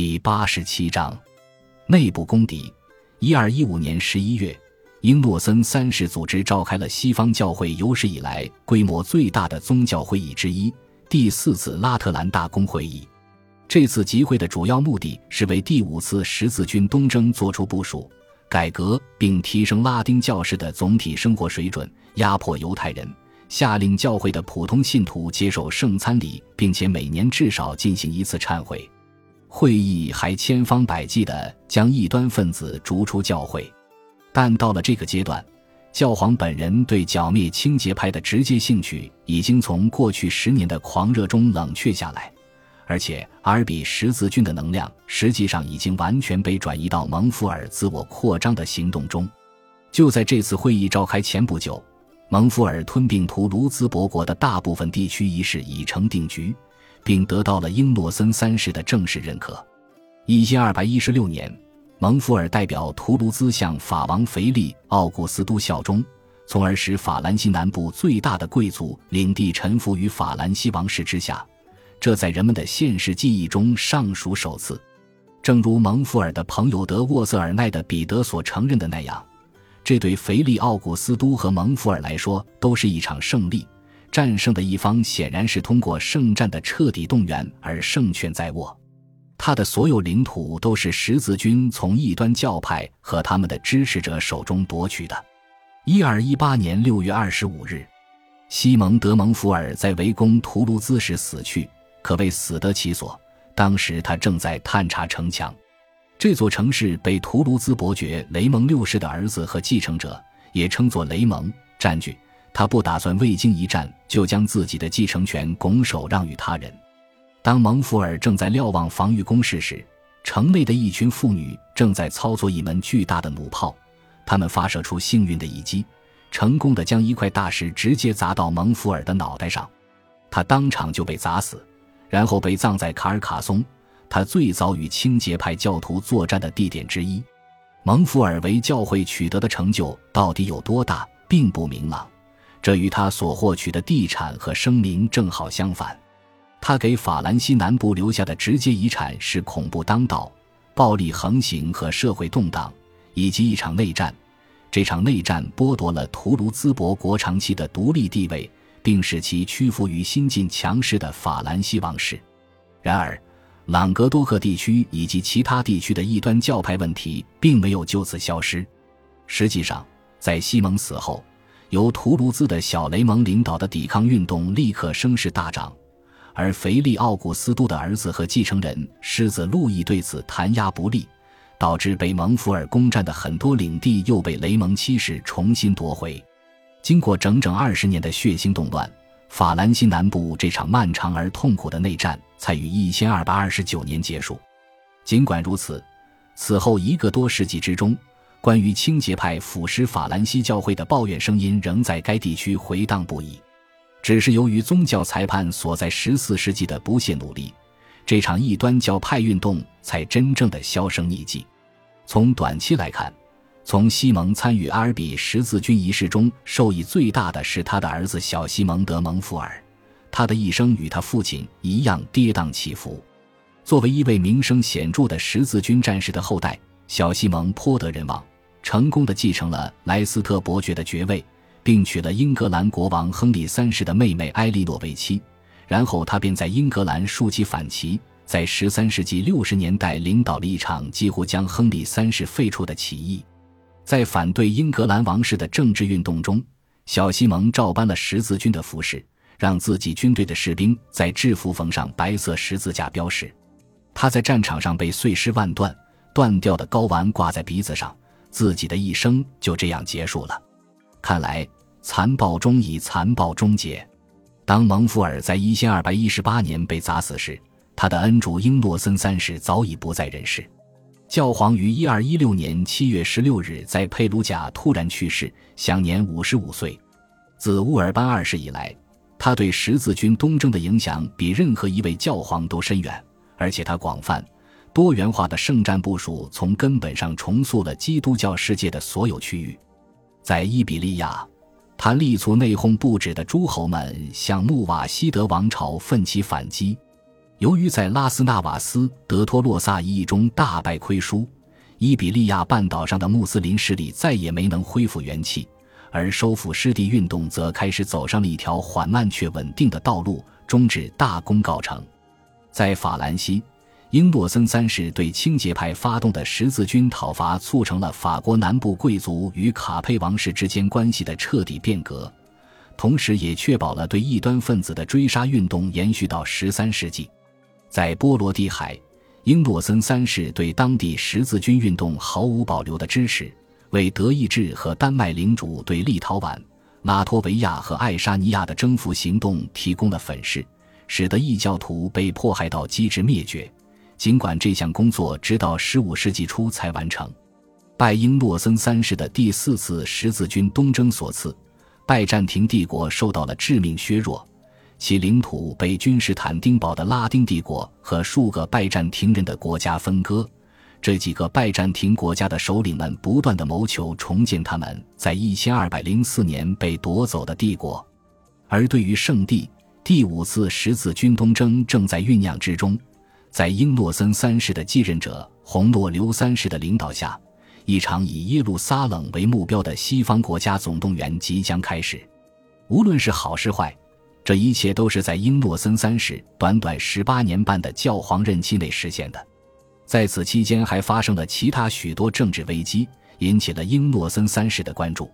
第八十七章内部公敌。一二一五年十一月，英诺森三世组织召开了西方教会有史以来规模最大的宗教会议之一——第四次拉特兰大公会议。这次集会的主要目的是为第五次十字军东征做出部署、改革，并提升拉丁教士的总体生活水准，压迫犹太人。下令教会的普通信徒接受圣餐礼，并且每年至少进行一次忏悔。会议还千方百计地将异端分子逐出教会。但到了这个阶段，教皇本人对剿灭清洁派的直接兴趣已经从过去十年的狂热中冷却下来，而且阿尔比十字军的能量实际上已经完全被转移到蒙福尔自我扩张的行动中。就在这次会议召开前不久。蒙福尔吞并图卢兹伯国的大部分地区一事已成定局，并得到了英诺森三世的正式认可。一千二百一十六年，蒙福尔代表图卢兹向法王腓力奥古斯都效忠，从而使法兰西南部最大的贵族领地臣服于法兰西王室之下。这在人们的现实记忆中尚属首次。正如蒙福尔的朋友德沃瑟尔奈的彼得所承认的那样。这对腓力奥古斯都和蒙福尔来说都是一场胜利。战胜的一方显然是通过圣战的彻底动员而胜券在握。他的所有领土都是十字军从异端教派和他们的支持者手中夺取的。一二一八年六月二十五日，西蒙德蒙福尔在围攻图卢兹时死去，可谓死得其所。当时他正在探查城墙。这座城市被图卢兹伯爵雷蒙六世的儿子和继承者，也称作雷蒙占据。他不打算未经一战就将自己的继承权拱手让与他人。当蒙福尔正在瞭望防御工事时，城内的一群妇女正在操作一门巨大的弩炮。他们发射出幸运的一击，成功的将一块大石直接砸到蒙福尔的脑袋上，他当场就被砸死，然后被葬在卡尔卡松。他最早与清洁派教徒作战的地点之一，蒙福尔为教会取得的成就到底有多大，并不明朗。这与他所获取的地产和声名正好相反。他给法兰西南部留下的直接遗产是恐怖当道、暴力横行和社会动荡，以及一场内战。这场内战剥夺了图卢兹伯国长期的独立地位，并使其屈服于新晋强势的法兰西王室。然而，朗格多克地区以及其他地区的异端教派问题并没有就此消失。实际上，在西蒙死后，由图卢兹的小雷蒙领导的抵抗运动立刻声势大涨，而腓力奥古斯都的儿子和继承人狮子路易对此弹压不利，导致被蒙福尔攻占的很多领地又被雷蒙七世重新夺回。经过整整二十年的血腥动乱。法兰西南部这场漫长而痛苦的内战才于一千二百二十九年结束。尽管如此，此后一个多世纪之中，关于清洁派腐蚀法兰西教会的抱怨声音仍在该地区回荡不已。只是由于宗教裁判所在十四世纪的不懈努力，这场异端教派运动才真正的销声匿迹。从短期来看，从西蒙参与阿尔比十字军仪式中受益最大的是他的儿子小西蒙德蒙福尔，他的一生与他父亲一样跌宕起伏。作为一位名声显著的十字军战士的后代，小西蒙颇得人望，成功的继承了莱斯特伯爵的爵位，并娶了英格兰国王亨利三世的妹妹埃莉诺为妻。然后他便在英格兰竖起反旗，在十三世纪六十年代领导了一场几乎将亨利三世废除的起义。在反对英格兰王室的政治运动中，小西蒙照搬了十字军的服饰，让自己军队的士兵在制服缝上白色十字架标识。他在战场上被碎尸万段，断掉的睾丸挂在鼻子上，自己的一生就这样结束了。看来残暴终以残暴终结。当蒙福尔在一千二百一十八年被砸死时，他的恩主英诺森三世早已不在人世。教皇于一二一六年七月十六日在佩鲁贾突然去世，享年五十五岁。自乌尔班二世以来，他对十字军东征的影响比任何一位教皇都深远，而且他广泛、多元化的圣战部署从根本上重塑了基督教世界的所有区域。在伊比利亚，他力促内讧不止的诸侯们向穆瓦希德王朝奋起反击。由于在拉斯纳瓦斯德托洛萨一役中大败亏输，伊比利亚半岛上的穆斯林势力再也没能恢复元气，而收复失地运动则开始走上了一条缓慢却稳定的道路，终至大功告成。在法兰西，英诺森三世对清洁派发动的十字军讨伐，促成了法国南部贵族与卡佩王室之间关系的彻底变革，同时也确保了对异端分子的追杀运动延续到十三世纪。在波罗的海，英诺森三世对当地十字军运动毫无保留的支持，为德意志和丹麦领主对立陶宛、拉脱维亚和爱沙尼亚的征服行动提供了粉饰，使得异教徒被迫害到机智灭绝。尽管这项工作直到十五世纪初才完成，拜英诺森三世的第四次十字军东征所赐，拜占庭帝国受到了致命削弱。其领土被君士坦丁堡的拉丁帝国和数个拜占庭人的国家分割，这几个拜占庭国家的首领们不断的谋求重建他们在一千二百零四年被夺走的帝国，而对于圣地，第五次十字军东征正在酝酿之中，在英诺森三世的继任者洪诺留三世的领导下，一场以耶路撒冷为目标的西方国家总动员即将开始，无论是好是坏。这一切都是在英诺森三世短短十八年半的教皇任期内实现的。在此期间，还发生了其他许多政治危机，引起了英诺森三世的关注。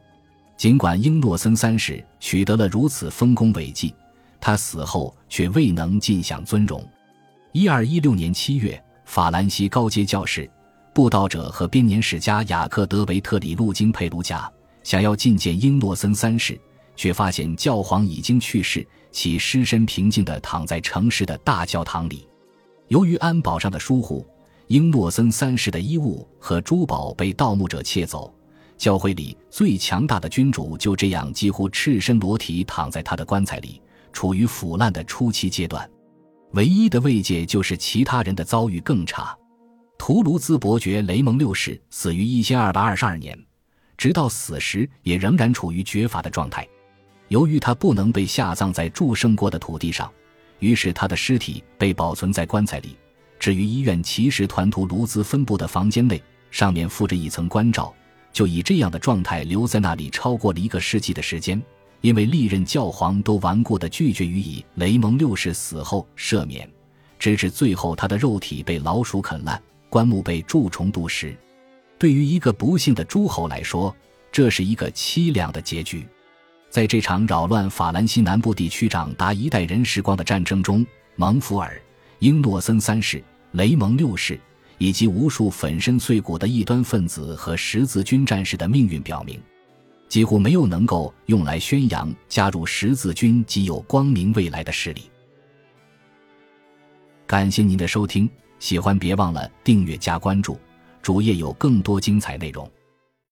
尽管英诺森三世取得了如此丰功伟绩，他死后却未能尽享尊荣。一二一六年七月，法兰西高阶教士、布道者和编年史家雅克·德维特里路经佩卢贾，想要觐见英诺森三世。却发现教皇已经去世，其尸身平静地躺在城市的大教堂里。由于安保上的疏忽，英诺森三世的衣物和珠宝被盗墓者窃走，教会里最强大的君主就这样几乎赤身裸体躺在他的棺材里，处于腐烂的初期阶段。唯一的慰藉就是其他人的遭遇更差。图卢兹伯爵雷蒙六世死于一千二百二十二年，直到死时也仍然处于绝法的状态。由于他不能被下葬在祝圣过的土地上，于是他的尸体被保存在棺材里，置于医院骑士团图卢兹分部的房间内，上面附着一层棺罩，就以这样的状态留在那里超过了一个世纪的时间。因为历任教皇都顽固地拒绝予以雷蒙六世死后赦免，直至最后他的肉体被老鼠啃烂，棺木被蛀虫毒食。对于一个不幸的诸侯来说，这是一个凄凉的结局。在这场扰乱法兰西南部地区长达一代人时光的战争中，蒙福尔、英诺森三世、雷蒙六世以及无数粉身碎骨的异端分子和十字军战士的命运表明，几乎没有能够用来宣扬加入十字军即有光明未来的势力。感谢您的收听，喜欢别忘了订阅加关注，主页有更多精彩内容。